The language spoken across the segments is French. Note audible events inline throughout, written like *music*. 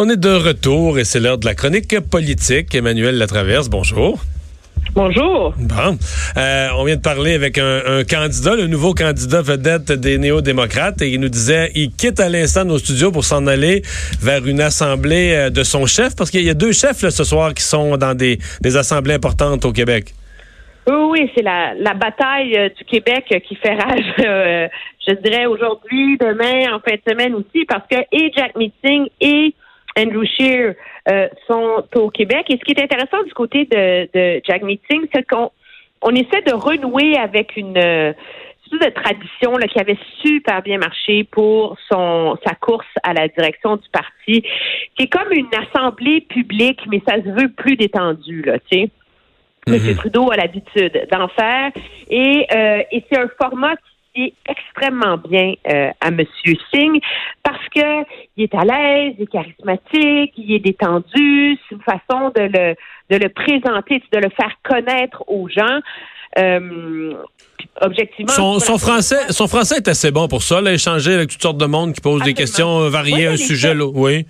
On est de retour et c'est l'heure de la chronique politique. Emmanuel Latraverse, bonjour. Bonjour. Bon, euh, on vient de parler avec un, candidat, le nouveau candidat vedette des néo-démocrates, et il nous disait, il quitte à l'instant nos studios pour s'en aller vers une assemblée euh, de son chef, parce qu'il y a deux chefs ce soir qui sont dans des, assemblées importantes au Québec. Oui, oui, c'est la, bataille euh, du Québec qui fait rage, je dirais aujourd'hui, demain, en fin de semaine aussi, parce que et Jack Meeting et Andrew Scheer euh, sont au Québec. Et ce qui est intéressant du côté de, de Jack Meeting, c'est qu'on on essaie de renouer avec une euh, de tradition là, qui avait super bien marché pour son sa course à la direction du parti, qui est comme une assemblée publique, mais ça se veut plus détendu, là, tu sais. Mm Trudeau a l'habitude d'en faire. Et, euh, et c'est un format extrêmement bien euh, à M. Singh parce que il est à l'aise, il est charismatique, il est détendu. C'est une façon de le, de le présenter, de le faire connaître aux gens. Euh, objectivement. Son, français, son français est assez bon pour ça, là, échanger avec toutes sortes de monde qui posent des questions euh, variées, un sujet, là. Oui.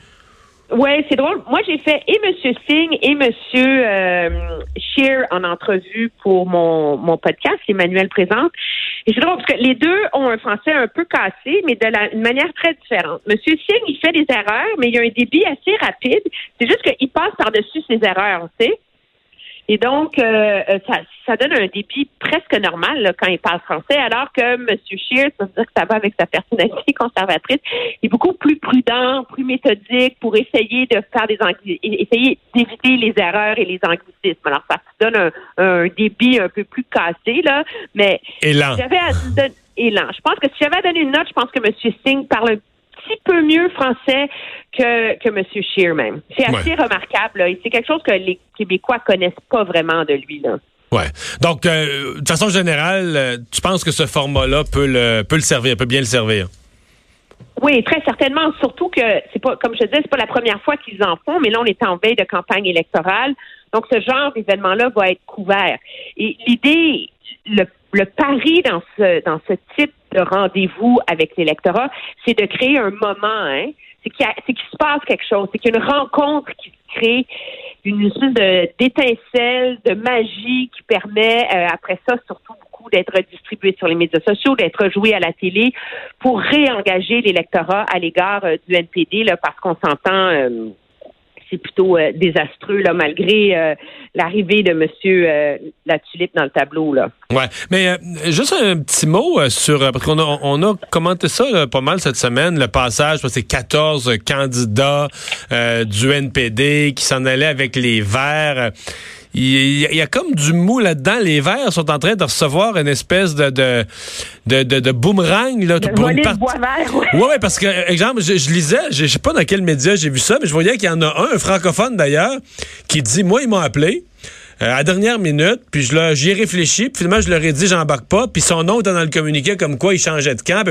Oui, c'est drôle. Moi, j'ai fait et M. Singh et M. Euh, Shear en entrevue pour mon, mon podcast, Emmanuel Présente. Et c'est drôle parce que les deux ont un français un peu cassé, mais de la, une manière très différente. M. Singh, il fait des erreurs, mais il a un débit assez rapide. C'est juste qu'il passe par-dessus ses erreurs, tu sais. Et donc, euh, euh, ça, ça, donne un débit presque normal quand il parle français, alors que M. Scheer, ça veut dire que ça va avec sa personnalité conservatrice, il est beaucoup plus prudent, plus méthodique pour essayer de faire des essayer d'éviter les erreurs et les anglicismes. Alors, ça donne un, débit un peu plus cassé, là, mais j'avais à donner élan. Je pense que si j'avais à donner une note, je pense que M. Singh parle un petit peu mieux français que, que M. Scheer même. C'est assez remarquable. C'est quelque chose que les Québécois connaissent pas vraiment de lui. Là. Ouais. Donc, euh, de façon générale, euh, tu penses que ce format-là peut le, peut le servir, peut bien le servir? Oui, très certainement. Surtout que c'est pas, comme je disais, c'est pas la première fois qu'ils en font, mais là, on est en veille de campagne électorale. Donc, ce genre d'événement-là va être couvert. Et l'idée, le, le pari dans ce, dans ce type de rendez-vous avec l'électorat, c'est de créer un moment, hein? C'est qu'il, se passe quelque chose, c'est qu'il y a une rencontre qui crée, une espèce de, d'étincelle, de magie qui permet, euh, après ça, surtout beaucoup d'être distribué sur les médias sociaux, d'être joué à la télé pour réengager l'électorat à l'égard euh, du NPD, là, parce qu'on s'entend. C'est plutôt euh, désastreux là, malgré euh, l'arrivée de Monsieur euh, la tulipe dans le tableau là. Ouais, mais juste un petit mot sur parce qu'on a on a commenté ça pas mal cette semaine le passage c'est 14 candidats du NPD qui s'en allaient avec les Verts il y, a comme du mou là-dedans. Les Verts sont en train de recevoir une espèce de de, de, de, boomerang. Là, pour une part... ouais. ouais, parce que, exemple, je, lisais, je sais pas dans quel média j'ai vu ça, mais je voyais qu'il y en a un, un francophone d'ailleurs, qui dit, moi, ils m'ont appelé. Euh, à la dernière minute, puis je j'y ai réfléchi, puis finalement je leur ai dit j'embarque pas, puis son nom était dans le communiqué comme quoi il changeait de camp.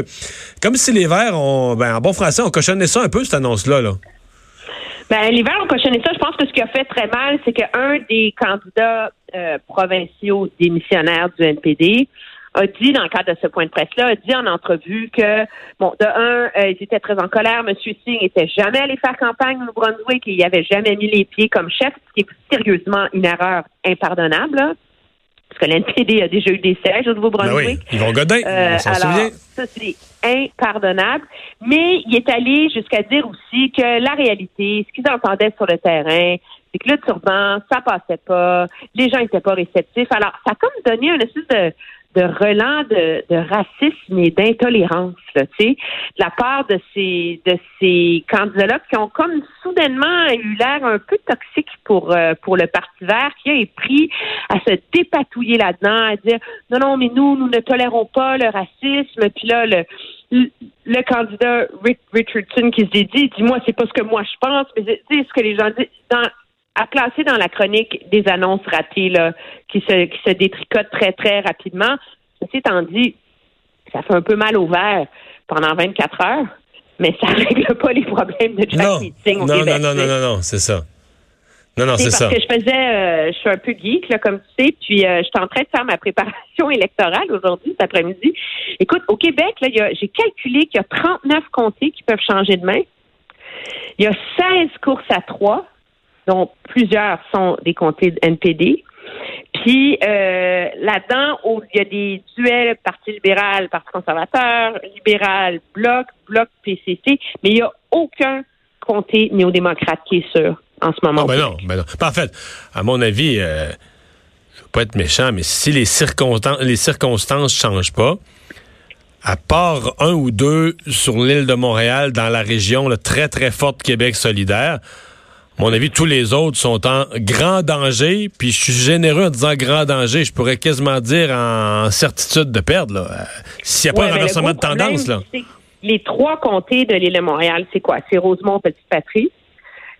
Comme si les Verts ont ben en bon français, on cochonnait ça un peu cette annonce là là. Ben, ont cochonné ça. Je pense que ce qui a fait très mal, c'est qu'un des candidats euh, provinciaux démissionnaires du NPD a dit, dans le cadre de ce point de presse-là, a dit en entrevue que, bon, de un, euh, ils étaient très en colère. M. Singh n'était jamais allé faire campagne au Nouveau-Brunswick et il avait jamais mis les pieds comme chef, ce qui est sérieusement une erreur impardonnable. Parce que l'NPD a déjà eu des sièges au Nouveau-Brunswick. Ben oui, ils vont godin, euh, on souvient. Ça, c'est impardonnable. Mais il est allé jusqu'à dire aussi que la réalité, ce qu'ils entendaient sur le terrain, c'est que le turban, ça passait pas, les gens étaient pas réceptifs. Alors, ça a comme donné un espèce de de relents de, de racisme et d'intolérance, tu sais, de la part de ces de ces candidats-là qui ont comme soudainement eu l'air un peu toxique pour euh, pour le Parti Vert, qui a pris à se dépatouiller là-dedans, à dire non non mais nous nous ne tolérons pas le racisme, puis là le le, candidat Rick Richardson qui se dit, dis-moi, c'est pas ce que moi je pense, mais c'est ce que les gens disent. Dans, à placer dans la chronique des annonces ratées là, qui se qui se détricotent très très rapidement. Ceci étant dit, ça fait un peu mal au vert pendant 24 heures, mais ça *laughs* règle pas les problèmes de Jack Meeting au non, Non, non, non, non, non, c'est ça. Non, non, c'est ça. Parce que je faisais, euh, je suis un peu geek, là, comme tu sais, puis euh, je suis en train de faire ma préparation *laughs* électorale aujourd'hui, cet après-midi. Écoute, au Québec, là, j'ai calculé qu'il y a 39 comtés qui peuvent changer de main. Il y a 16 courses à trois, dont plusieurs sont des comtés de NPD. Puis euh, là-dedans, il y a des duels Parti libéral, Parti conservateur, libéral, Bloc, Bloc, PCC, mais il n'y a aucun comté néo-démocrate qui est sûr en ce moment. Ah ben non, ben non. En fait, à mon avis, euh, je veux pas être méchant, mais si les circonstances les circonstances changent pas, à part un ou deux sur l'île de Montréal, dans la région très, très forte Québec solidaire, mon avis, tous les autres sont en grand danger, puis je suis généreux en disant grand danger, je pourrais quasiment dire en certitude de perdre, là. Euh, s'il n'y a pas un renversement de tendance, là. Les trois comtés de l'île de Montréal, c'est quoi? C'est Rosemont, Petite-Patrie,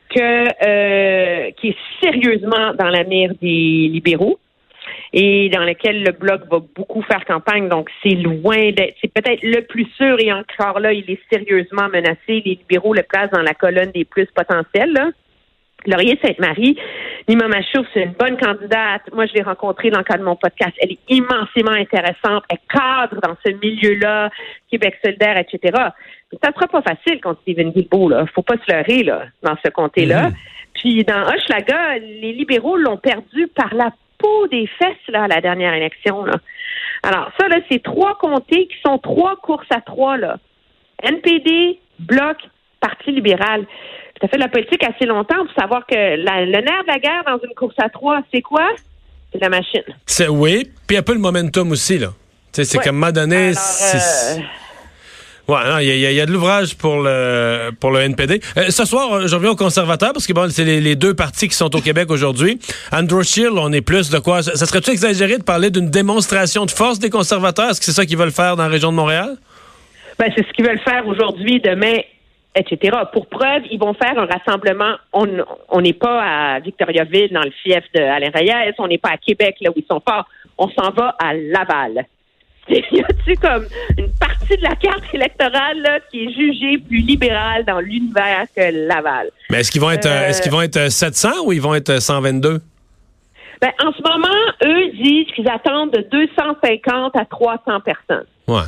que, euh, qui est sérieusement dans la mire des libéraux et dans lequel le bloc va beaucoup faire campagne. Donc, c'est loin d'être, c'est peut-être le plus sûr et encore là, il est sérieusement menacé. Les libéraux le placent dans la colonne des plus potentiels. Là. Laurier Sainte-Marie, Nima Machouf, c'est une bonne candidate. Moi, je l'ai rencontrée dans le cadre de mon podcast. Elle est immensément intéressante. Elle cadre dans ce milieu-là, Québec solidaire, etc. Mais ça sera pas facile contre Stephen Guilbeault, là. Faut pas se leurrer, là, dans ce comté-là. Mm-hmm. Puis, dans Hochelaga, les libéraux l'ont perdu par la peau des fesses, là, à la dernière élection, là. Alors, ça, là, c'est trois comtés qui sont trois courses à trois, là. NPD, Bloc, Parti libéral as fait de la politique assez longtemps pour savoir que le nerf de la guerre dans une course à trois, c'est quoi? C'est la machine. C'est, oui, puis un peu le momentum aussi, là. C'est qu'à un moment donné... Euh, ouais, il y, a de l'ouvrage pour le pour le NPD. Euh, ce soir, euh, je reviens aux conservateurs parce que bon, c'est les, deux partis qui sont au Québec aujourd'hui. Andrew Scheer, on est plus de quoi? Ça serait-tu exagéré de parler d'une démonstration de force des conservateurs? Est-ce que c'est ça qu'ils veulent faire dans la région de Montréal? Ben, c'est ce qu'ils veulent faire aujourd'hui, demain etc. Pour preuve, ils vont faire un rassemblement. On n'est pas à Victoriaville, dans le fief de Alain Reyes. On n'est pas à Québec, là où ils sont forts. On s'en va à Laval. *laughs* Y a-tu comme une partie de la carte électorale là, qui est jugée plus libérale dans l'univers que Laval? Mais est-ce qu'ils vont être, euh, est-ce qu'ils vont être 700 ou ils vont être 122? Ben, en ce moment, eux disent qu'ils attendent de 250 à 300 personnes. Ouais.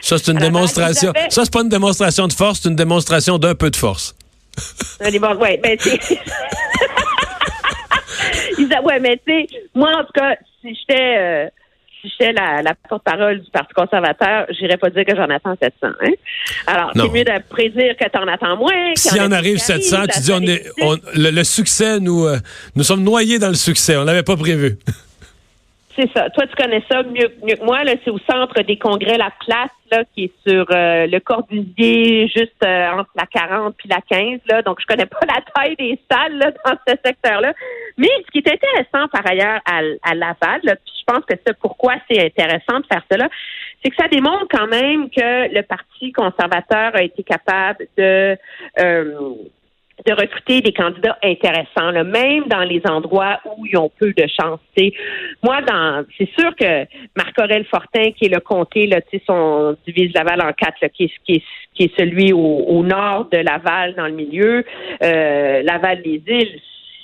Ça, c'est une démonstration. Ça, c'est pas une démonstration de force, c'est une démonstration d'un peu de force. oui, ben, c'est. *laughs* ouais, mais tu sais, moi, en tout cas, si j'étais. Euh, si j'étais la, la porte-parole du Parti conservateur, j'irais pas dire que j'en attends 700. Hein? Alors, c'est mieux de prédire que tu en attends moins. Si en arrive 700, tu dis on est, le, succès, nous, euh, nous sommes noyés dans le succès. On l'avait pas prévu. C'est ça. Toi, tu connais ça mieux, mieux que moi. Là, c'est au centre des congrès La Place, là, qui est sur euh, le Corbusier, juste euh, entre la 40 puis la 15. Là. Donc, je connais pas *laughs* la taille des salles là, dans ce secteur-là. Mais ce qui est intéressant par ailleurs à, à Laval, là, puis je pense que c'est pourquoi c'est intéressant de faire cela, c'est que ça démontre quand même que le Parti conservateur a été capable de euh, de recruter des candidats intéressants, là, même dans les endroits où ils ont peu de chance. Moi, dans c'est sûr que Marc-Aurel Fortin, qui est le comté, là, son divise Laval en quatre, là, qui, est, qui, est, qui est celui au, nord de Laval, dans le milieu, euh, Laval-les-Îles,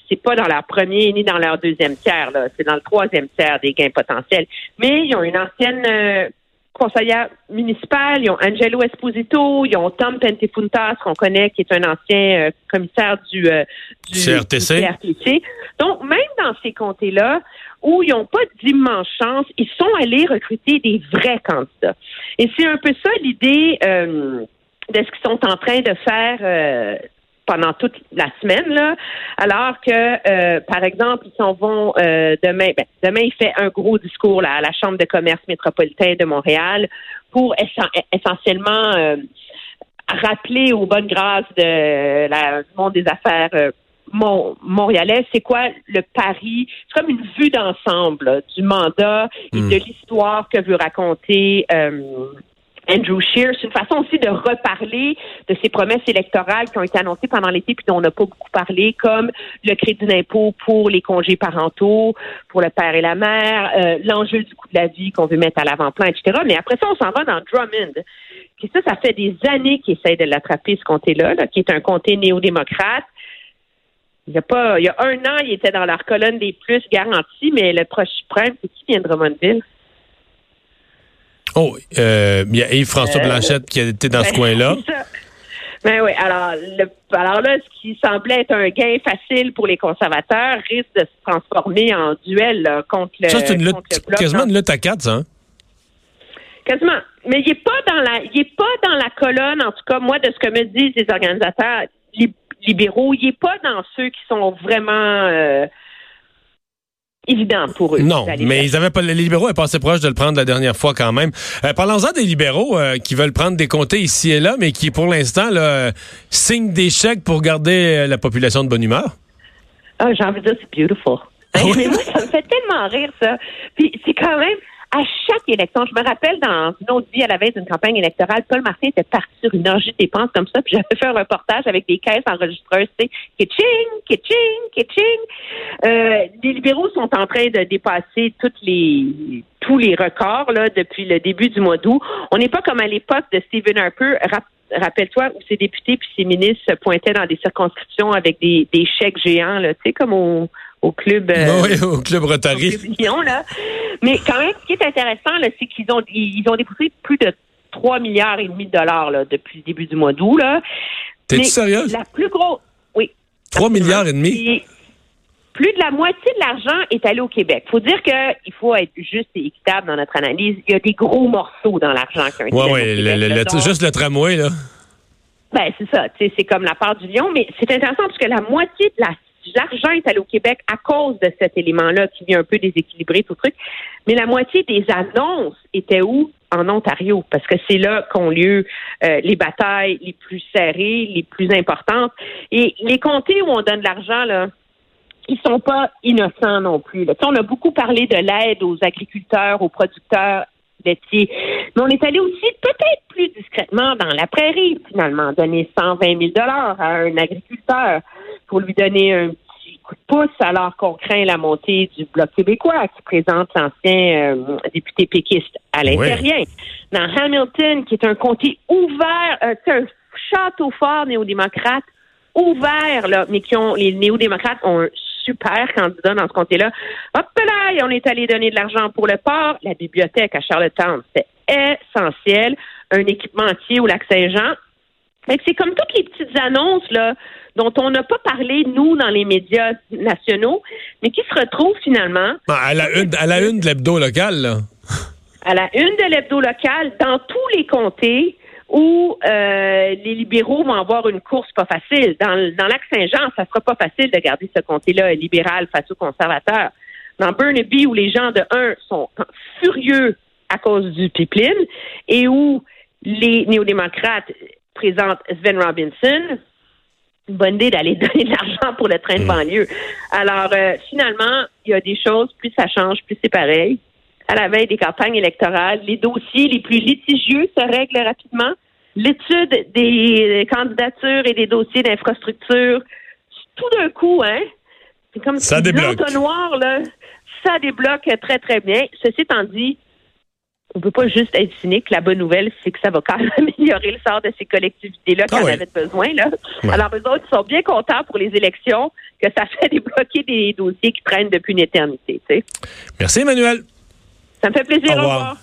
c'est pas dans leur premier ni dans leur deuxième tiers, c'est dans le troisième tiers des gains potentiels. Mais ils ont une ancienne euh, conseillère municipale, ils ont Angelo Esposito, ils ont Tom Pentefuntas, qu'on connaît, qui est un ancien euh, commissaire du, euh, du, CRTC. Donc, même dans ces comtés-là, où ils n'ont pas d'immense chance, ils sont allés recruter des vrais candidats. Et c'est un peu ça l'idée euh, de ce qu'ils sont en train de faire pendant toute la semaine, là, alors que, euh, par exemple, ils s'en vont euh, demain. Ben, demain, il fait un gros discours là, à la Chambre de commerce métropolitain de Montréal pour essentiellement euh, rappeler aux bonnes grâces de la, du monde des affaires montréalais, c'est quoi le pari? C'est comme une vue d'ensemble du mandat et hmm. de l'histoire que veut raconter Andrew Scheer. C'est une façon aussi de reparler de ces promesses électorales qui ont été annoncées pendant l'été puis dont on n'a pas beaucoup parlé, comme le crédit d'impôt pour les congés parentaux, pour le père et la mère, euh, l'enjeu du coût de la vie qu'on veut mettre à l'avant-plan, etc. Mais après ça, on s'en va dans Drummond. Ça, ça fait des années qu'ils essayent de l'attraper, ce comté-là, qui est un comté néo-démocrate. Il y a pas, il y a un an, il était dans leur colonne des plus garantis, mais le proche suprême, c'est qui vient de Drummondville? Oh, euh, il y a Yves-François euh, Blanchette qui été dans ce coin-là. Ben oui, alors, le, alors là, ce qui semblait être un gain facile pour les conservateurs risque de se transformer en duel contre le. Ça, c'est une lutte, quasiment une lutte à quatre, ça. Hein? Quasiment. Mais il n'est pas dans la, il est pas dans la colonne, en tout cas, moi, de ce que me disent les organisateurs libéraux. Il n'est pas dans ceux qui sont vraiment euh, évidents pour eux. Non, mais ils avaient pas, les libéraux étaient passé proche de le prendre la dernière fois quand même. Euh, Parlons-en des libéraux euh, qui veulent prendre des comtés ici et là, mais qui, pour l'instant, signent des chèques pour garder la population de bonne humeur. Ah, j'ai envie de dire, c'est beautiful. Ah mais moi, ça me fait tellement rire, ça. Puis c'est quand même, à chaque élection, je me rappelle dans une autre vie à la veille d'une campagne électorale, Paul Martin était parti sur une orgie de dépenses comme ça, puis j'avais fait un reportage avec des caisses enregistreuses, tu sais, kitching, kitching, kitching. Euh, les libéraux sont en train de dépasser toutes les tous les records là depuis le début du mois d'août. On n'est pas comme à l'époque de Stephen Harper. Rappelle-toi où ses députés puis ses ministres se pointaient dans des circonscriptions avec des, des chèques géants, là, tu sais, comme au, au club. Euh, oui, au club Rotary. là. Mais quand même, ce qui est intéressant, c'est qu'ils ont ils ont dépensé plus de 3 milliards et demi de dollars là, depuis le début du mois d'août. T'es-tu sérieuse? La plus grosse. Oui. 3 milliards et demi? plus de la moitié de l'argent est allé au Québec. faut dire qu'il faut être juste et équitable dans notre analyse. Il y a des gros morceaux dans l'argent qui ont été Oui, juste le tramway, là. Ben, c'est ça. C'est comme la part du lion, mais c'est intéressant parce que la moitié de la l'argent est allé au Québec à cause de cet élément-là qui vient un peu déséquilibrer tout le truc. Mais la moitié des annonces étaient où? En Ontario, parce que c'est là qu'ont lieu euh, les batailles les plus serrées, les plus importantes. Et les comtés où on donne de l'argent, là, ils sont pas innocents non plus. On a beaucoup parlé de l'aide aux agriculteurs, aux producteurs laitiers. Mais on est allé aussi peut-être plus discrètement dans la prairie, finalement, donner 120 000 à un agriculteur pour lui donner un petit coup de pouce alors qu'on craint la montée du Bloc québécois qui présente l'ancien euh, député péquiste à l'intérieur. Dans Hamilton, qui est un comté ouvert, euh, un château fort néo-démocrate ouvert, là, mais qui ont les néo-démocrates ont un super candidat dans ce comté-là. Hop là, on est allé donner de l'argent pour le port, la bibliothèque à Charlottetown, c'est essentiel, un équipement entier au lac Saint-Jean. C'est comme toutes les petites annonces là dont on n'a pas parlé, nous, dans les médias nationaux, mais qui se retrouvent finalement... Ah, à la une, à la une de l'hebdo local, là. À la une de l'hebdo local, dans tous les comtés où euh, les libéraux vont avoir une course pas facile. Dans, dans Lac-Saint-Jean, ça sera pas facile de garder ce comté-là libéral face aux conservateurs. Dans Burnaby, où les gens de un sont furieux à cause du pipeline et où les néo-démocrates présentent Sven Robinson, une bonne idée d'aller *laughs* donner de l'argent pour le train de mm. banlieue. Alors, euh, finalement, il y a des choses, plus ça change, plus c'est pareil. À la veille des campagnes électorales, les dossiers les plus litigieux se règlent rapidement. L'étude des candidatures et des dossiers d'infrastructure, tout d'un coup, hein, c'est comme ça débloque. noir, là, ça débloque très, très bien. Ceci étant dit, on peut pas juste être cynique. La bonne nouvelle, c'est que ça va quand même *laughs* améliorer le sort de ces collectivités-là qui ah en avaient besoin. Là. Alors, eux autres, ils sont bien contents pour les élections que ça fait *laughs* débloquer des dossiers qui traînent depuis une éternité. Merci, Emmanuel. Ça me fait plaisir. Au revoir.